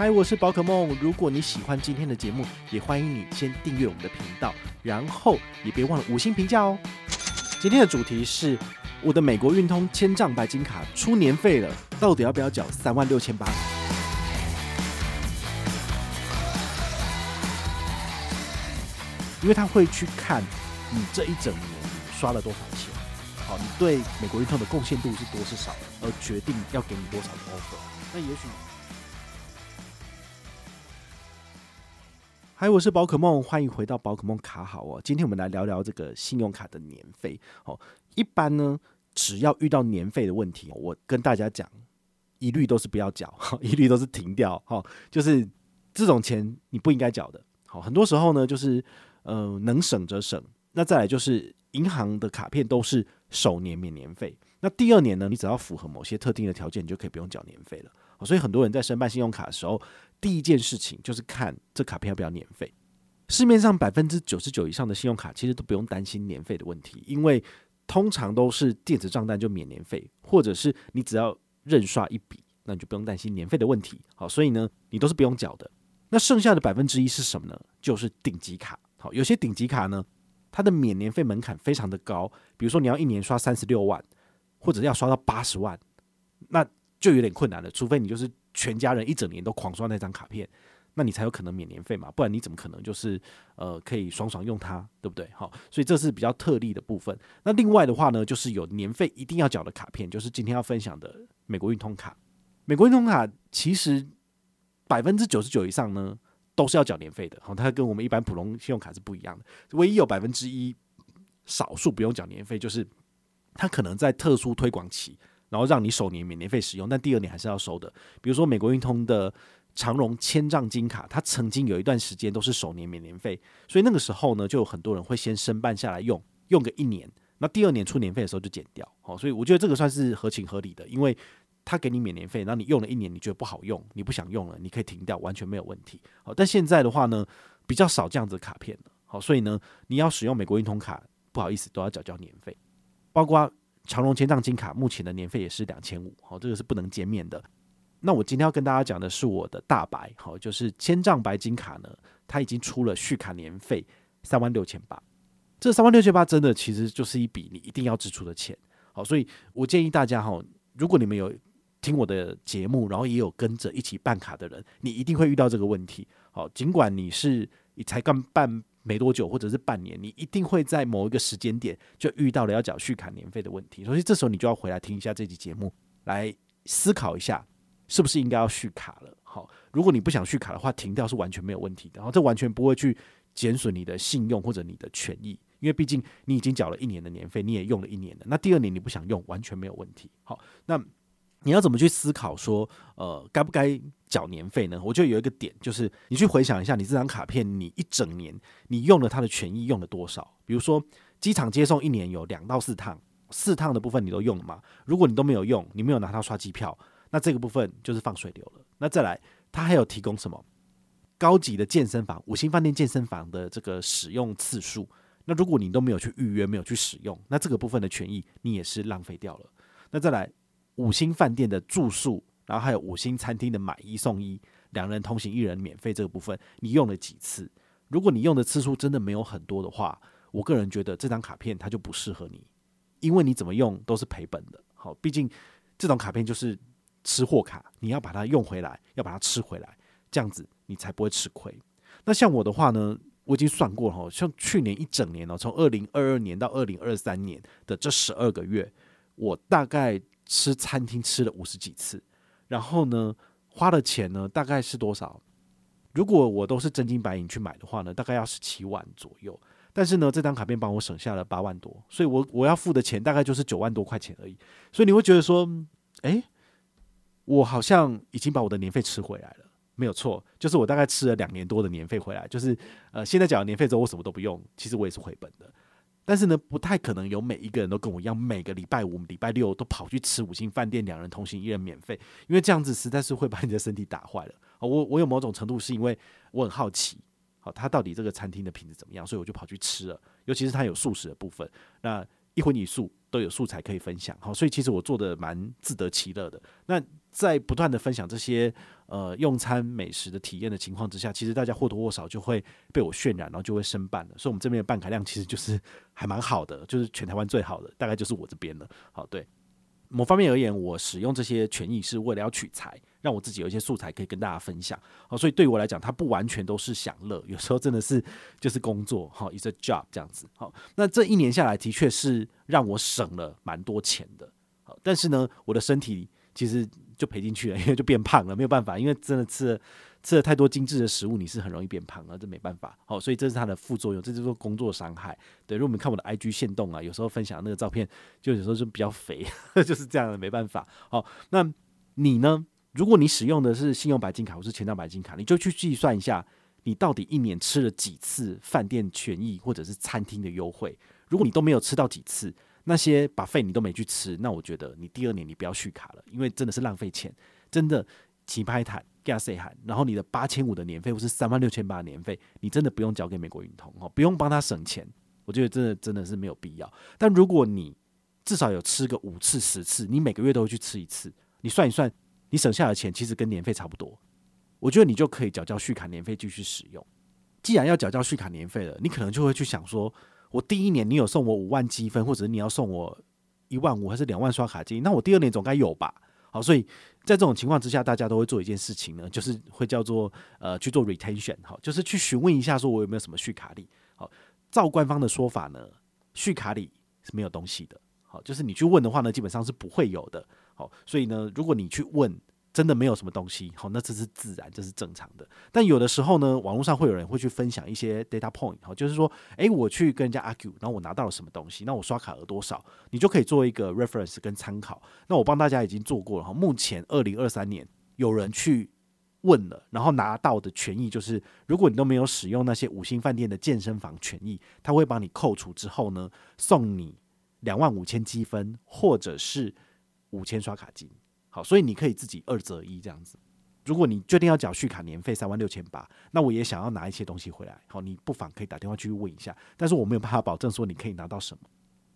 嗨，我是宝可梦。如果你喜欢今天的节目，也欢迎你先订阅我们的频道，然后也别忘了五星评价哦。今天的主题是我的美国运通千帐白金卡出年费了，到底要不要缴三万六千八？因为他会去看你这一整年你刷了多少钱，好，你对美国运通的贡献度是多是少，而决定要给你多少的 offer。那也许。嗨，我是宝可梦，欢迎回到宝可梦卡好哦。今天我们来聊聊这个信用卡的年费。哦，一般呢，只要遇到年费的问题，我跟大家讲，一律都是不要缴，一律都是停掉。哈，就是这种钱你不应该缴的。好，很多时候呢，就是呃能省则省。那再来就是银行的卡片都是首年免年费，那第二年呢，你只要符合某些特定的条件，你就可以不用缴年费了。所以很多人在申办信用卡的时候，第一件事情就是看这卡片要不要年费。市面上百分之九十九以上的信用卡其实都不用担心年费的问题，因为通常都是电子账单就免年费，或者是你只要认刷一笔，那你就不用担心年费的问题。好，所以呢，你都是不用缴的。那剩下的百分之一是什么呢？就是顶级卡。好，有些顶级卡呢，它的免年费门槛非常的高，比如说你要一年刷三十六万，或者要刷到八十万，那就有点困难了，除非你就是全家人一整年都狂刷那张卡片，那你才有可能免年费嘛，不然你怎么可能就是呃可以爽爽用它，对不对？好，所以这是比较特例的部分。那另外的话呢，就是有年费一定要缴的卡片，就是今天要分享的美国运通卡。美国运通卡其实百分之九十九以上呢都是要缴年费的，好，它跟我们一般普通信用卡是不一样的，唯一有百分之一少数不用缴年费，就是它可能在特殊推广期。然后让你首年免年费使用，但第二年还是要收的。比如说美国运通的长荣千丈金卡，它曾经有一段时间都是首年免年费，所以那个时候呢，就有很多人会先申办下来用，用个一年，那第二年出年费的时候就减掉。好，所以我觉得这个算是合情合理的，因为他给你免年费，那你用了一年，你觉得不好用，你不想用了，你可以停掉，完全没有问题。好，但现在的话呢，比较少这样子的卡片了。好，所以呢，你要使用美国运通卡，不好意思，都要缴交年费，包括。长隆千丈金卡目前的年费也是两千五，好，这个是不能减免的。那我今天要跟大家讲的是我的大白，好，就是千丈白金卡呢，它已经出了续卡年费三万六千八，这三万六千八真的其实就是一笔你一定要支出的钱，好，所以我建议大家哈，如果你们有听我的节目，然后也有跟着一起办卡的人，你一定会遇到这个问题，好，尽管你是你才刚办。没多久，或者是半年，你一定会在某一个时间点就遇到了要缴续卡年费的问题，所以这时候你就要回来听一下这期节目，来思考一下是不是应该要续卡了。好，如果你不想续卡的话，停掉是完全没有问题的，然后这完全不会去减损你的信用或者你的权益，因为毕竟你已经缴了一年的年费，你也用了一年了，那第二年你不想用，完全没有问题。好，那。你要怎么去思考说，呃，该不该缴年费呢？我觉得有一个点，就是你去回想一下，你这张卡片，你一整年你用了它的权益用了多少？比如说，机场接送一年有两到四趟，四趟的部分你都用了吗？如果你都没有用，你没有拿它刷机票，那这个部分就是放水流了。那再来，它还有提供什么高级的健身房、五星饭店健身房的这个使用次数？那如果你都没有去预约、没有去使用，那这个部分的权益你也是浪费掉了。那再来。五星饭店的住宿，然后还有五星餐厅的买一送一，两人同行一人免费这个部分，你用了几次？如果你用的次数真的没有很多的话，我个人觉得这张卡片它就不适合你，因为你怎么用都是赔本的。好，毕竟这种卡片就是吃货卡，你要把它用回来，要把它吃回来，这样子你才不会吃亏。那像我的话呢，我已经算过了，像去年一整年哦，从二零二二年到二零二三年的这十二个月，我大概。吃餐厅吃了五十几次，然后呢，花的钱呢大概是多少？如果我都是真金白银去买的话呢，大概要十七万左右。但是呢，这张卡片帮我省下了八万多，所以我我要付的钱大概就是九万多块钱而已。所以你会觉得说，诶，我好像已经把我的年费吃回来了，没有错，就是我大概吃了两年多的年费回来，就是呃，现在缴了年费之后，我什么都不用，其实我也是回本的。但是呢，不太可能有每一个人都跟我一样，每个礼拜五、礼拜六都跑去吃五星饭店，两人同行一人免费，因为这样子实在是会把你的身体打坏了。我我有某种程度是因为我很好奇，好，他到底这个餐厅的品质怎么样，所以我就跑去吃了。尤其是他有素食的部分，那一荤一素都有素材可以分享，好，所以其实我做的蛮自得其乐的。那在不断的分享这些呃用餐美食的体验的情况之下，其实大家或多或少就会被我渲染，然后就会申办了。所以，我们这边的办卡量其实就是 还蛮好的，就是全台湾最好的，大概就是我这边了。好，对。某方面而言，我使用这些权益是为了要取材，让我自己有一些素材可以跟大家分享。好，所以对我来讲，它不完全都是享乐，有时候真的是就是工作。好，is a job 这样子。好，那这一年下来的确是让我省了蛮多钱的。好，但是呢，我的身体其实就赔进去了，因为就变胖了，没有办法，因为真的吃了。吃了太多精致的食物，你是很容易变胖的，这没办法。好，所以这是它的副作用，这就是工作伤害。对，如果我们看我的 IG 线动啊，有时候分享那个照片，就有时候就比较肥，就是这样的，没办法。好，那你呢？如果你使用的是信用白金卡或是千账白金卡，你就去计算一下，你到底一年吃了几次饭店权益或者是餐厅的优惠。如果你都没有吃到几次，那些把费你都没去吃，那我觉得你第二年你不要续卡了，因为真的是浪费钱，真的。起拍台给他 say 喊，然后你的八千五的年费或是三万六千八的年费，你真的不用交给美国运通哦，不用帮他省钱，我觉得真的真的是没有必要。但如果你至少有吃个五次十次，你每个月都会去吃一次，你算一算，你省下的钱其实跟年费差不多，我觉得你就可以缴交续卡年费继续使用。既然要缴交续卡年费了，你可能就会去想说，我第一年你有送我五万积分，或者你要送我一万五还是两万刷卡金，那我第二年总该有吧？好，所以在这种情况之下，大家都会做一件事情呢，就是会叫做呃去做 retention，好，就是去询问一下，说我有没有什么续卡礼。好，照官方的说法呢，续卡礼是没有东西的。好，就是你去问的话呢，基本上是不会有的。好，所以呢，如果你去问。真的没有什么东西，好，那这是自然，这是正常的。但有的时候呢，网络上会有人会去分享一些 data point，好，就是说，诶，我去跟人家 argue，然后我拿到了什么东西，那我刷卡额多少，你就可以做一个 reference 跟参考。那我帮大家已经做过了哈，目前二零二三年有人去问了，然后拿到的权益就是，如果你都没有使用那些五星饭店的健身房权益，他会帮你扣除之后呢，送你两万五千积分，或者是五千刷卡金。好，所以你可以自己二择一这样子。如果你决定要缴续卡年费三万六千八，那我也想要拿一些东西回来。好，你不妨可以打电话去问一下。但是我没有办法保证说你可以拿到什么，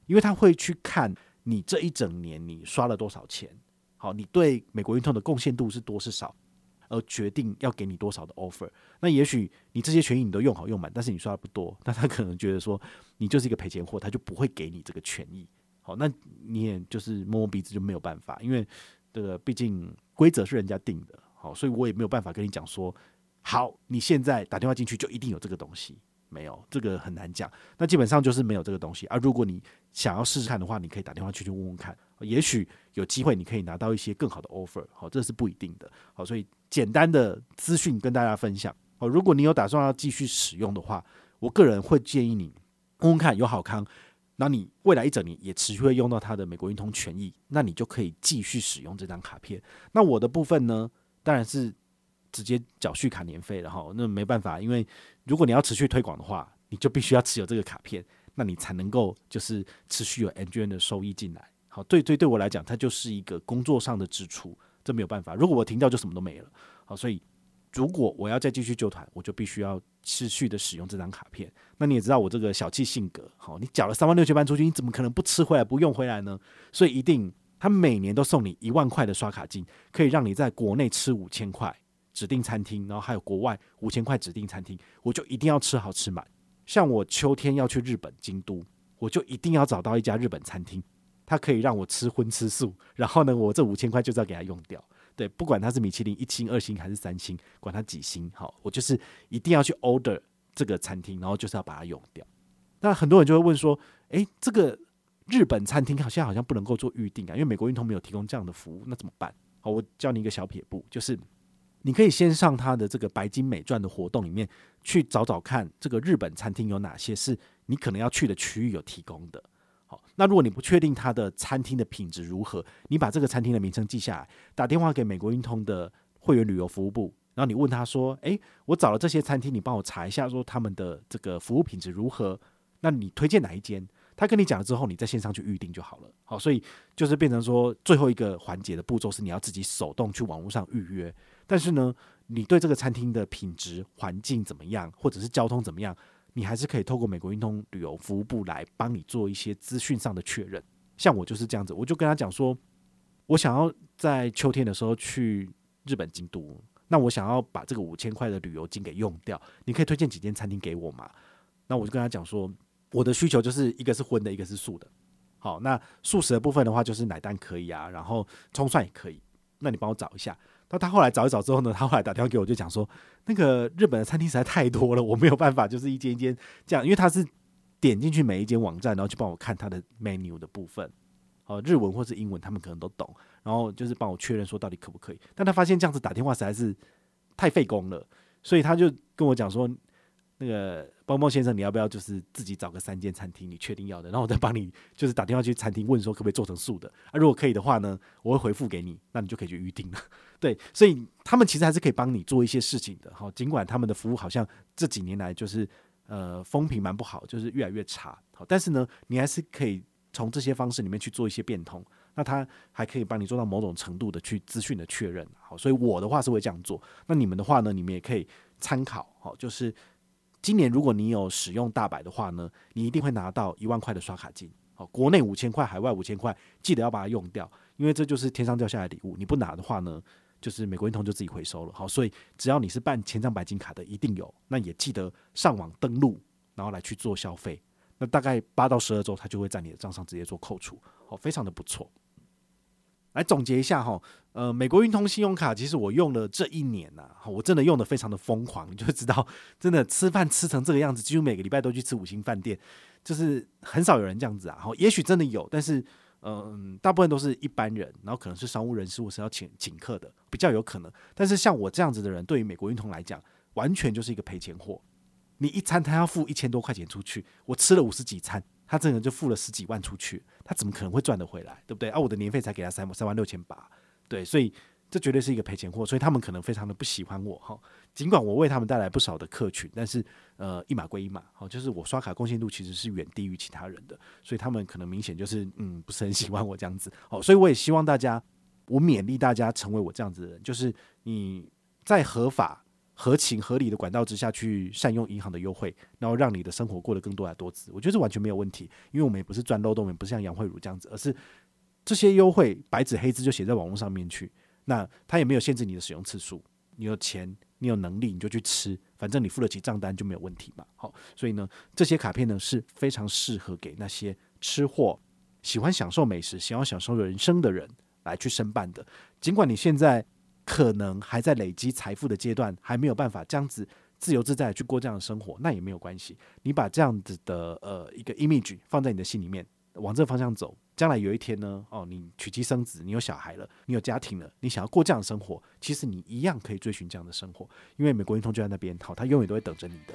因为他会去看你这一整年你刷了多少钱。好，你对美国运通的贡献度是多是少，而决定要给你多少的 offer。那也许你这些权益你都用好用满，但是你刷的不多，那他可能觉得说你就是一个赔钱货，他就不会给你这个权益。好，那你也就是摸摸鼻子就没有办法，因为。这个毕竟规则是人家定的，好，所以我也没有办法跟你讲说，好，你现在打电话进去就一定有这个东西，没有，这个很难讲。那基本上就是没有这个东西。而如果你想要试试看的话，你可以打电话去去问问看，也许有机会你可以拿到一些更好的 offer，好，这是不一定的。好，所以简单的资讯跟大家分享。好，如果你有打算要继续使用的话，我个人会建议你问问看有好康。那你未来一整年也持续会用到它的美国运通权益，那你就可以继续使用这张卡片。那我的部分呢，当然是直接缴续卡年费了哈。那没办法，因为如果你要持续推广的话，你就必须要持有这个卡片，那你才能够就是持续有 N G N 的收益进来。好，对对对我来讲，它就是一个工作上的支出，这没有办法。如果我停掉，就什么都没了。好，所以。如果我要再继续救团，我就必须要持续的使用这张卡片。那你也知道我这个小气性格，好，你缴了三万六千八出去，你怎么可能不吃回来不用回来呢？所以一定，他每年都送你一万块的刷卡金，可以让你在国内吃五千块指定餐厅，然后还有国外五千块指定餐厅，我就一定要吃好吃满。像我秋天要去日本京都，我就一定要找到一家日本餐厅，它可以让我吃荤吃素，然后呢，我这五千块就是要给它用掉。对，不管它是米其林一星、二星还是三星，管它几星，好，我就是一定要去 order 这个餐厅，然后就是要把它用掉。那很多人就会问说，诶，这个日本餐厅好像好像不能够做预定啊，因为美国运通没有提供这样的服务，那怎么办？好，我教你一个小撇步，就是你可以先上它的这个白金美钻的活动里面去找找看，这个日本餐厅有哪些是你可能要去的区域有提供的。那如果你不确定他的餐厅的品质如何，你把这个餐厅的名称记下来，打电话给美国运通的会员旅游服务部，然后你问他说：“诶，我找了这些餐厅，你帮我查一下，说他们的这个服务品质如何？那你推荐哪一间？”他跟你讲了之后，你在线上去预定就好了。好，所以就是变成说最后一个环节的步骤是你要自己手动去网络上预约。但是呢，你对这个餐厅的品质、环境怎么样，或者是交通怎么样？你还是可以透过美国运通旅游服务部来帮你做一些资讯上的确认。像我就是这样子，我就跟他讲说，我想要在秋天的时候去日本京都，那我想要把这个五千块的旅游金给用掉，你可以推荐几间餐厅给我吗？那我就跟他讲说，我的需求就是一个是荤的，一个是素的。好，那素食的部分的话，就是奶蛋可以啊，然后葱蒜也可以。那你帮我找一下。那他后来找一找之后呢，他后来打电话给我，就讲说，那个日本的餐厅实在太多了，我没有办法，就是一间一间这样，因为他是点进去每一间网站，然后去帮我看他的 menu 的部分，哦，日文或是英文，他们可能都懂，然后就是帮我确认说到底可不可以。但他发现这样子打电话实在是太费工了，所以他就跟我讲说。那个包包先生，你要不要就是自己找个三间餐厅，你确定要的，然后我再帮你就是打电话去餐厅问说可不可以做成素的啊？如果可以的话呢，我会回复给你，那你就可以去预定了。对，所以他们其实还是可以帮你做一些事情的。好，尽管他们的服务好像这几年来就是呃风评蛮不好，就是越来越差。好，但是呢，你还是可以从这些方式里面去做一些变通。那他还可以帮你做到某种程度的去资讯的确认。好，所以我的话是会这样做。那你们的话呢？你们也可以参考。好，就是。今年如果你有使用大白的话呢，你一定会拿到一万块的刷卡金。好，国内五千块，海外五千块，记得要把它用掉，因为这就是天上掉下来的礼物。你不拿的话呢，就是美国运通就自己回收了。好，所以只要你是办千张白金卡的，一定有。那也记得上网登录，然后来去做消费。那大概八到十二周，它就会在你的账上直接做扣除。好，非常的不错。来总结一下哈，呃，美国运通信用卡其实我用了这一年呐，我真的用的非常的疯狂，你 就知道，真的吃饭吃成这个样子，几乎每个礼拜都去吃五星饭店，就是很少有人这样子啊。好，也许真的有，但是嗯，大部分都是一般人，然后可能是商务人士或是要请请客的，比较有可能。但是像我这样子的人，对于美国运通来讲，完全就是一个赔钱货。你一餐他要付一千多块钱出去，我吃了五十几餐。他这个人就付了十几万出去，他怎么可能会赚得回来，对不对？啊，我的年费才给他三三万六千八，对，所以这绝对是一个赔钱货，所以他们可能非常的不喜欢我哈。尽管我为他们带来不少的客群，但是呃，一码归一码，好，就是我刷卡贡献度其实是远低于其他人的，所以他们可能明显就是嗯，不是很喜欢我这样子。好，所以我也希望大家，我勉励大家成为我这样子的人，就是你在合法。合情合理的管道之下去善用银行的优惠，然后让你的生活过得更多彩多姿，我觉得这完全没有问题。因为我们也不是钻漏洞，也不是像杨慧茹这样子，而是这些优惠白纸黑字就写在网络上面去。那他也没有限制你的使用次数，你有钱，你有能力，你就去吃，反正你付得起账单就没有问题嘛。好，所以呢，这些卡片呢是非常适合给那些吃货、喜欢享受美食、喜欢享受人生的人来去申办的。尽管你现在。可能还在累积财富的阶段，还没有办法这样子自由自在去过这样的生活，那也没有关系。你把这样子的呃一个 image 放在你的心里面，往这个方向走，将来有一天呢，哦，你娶妻生子，你有小孩了，你有家庭了，你想要过这样的生活，其实你一样可以追寻这样的生活，因为美国运通就在那边，好，他永远都会等着你的。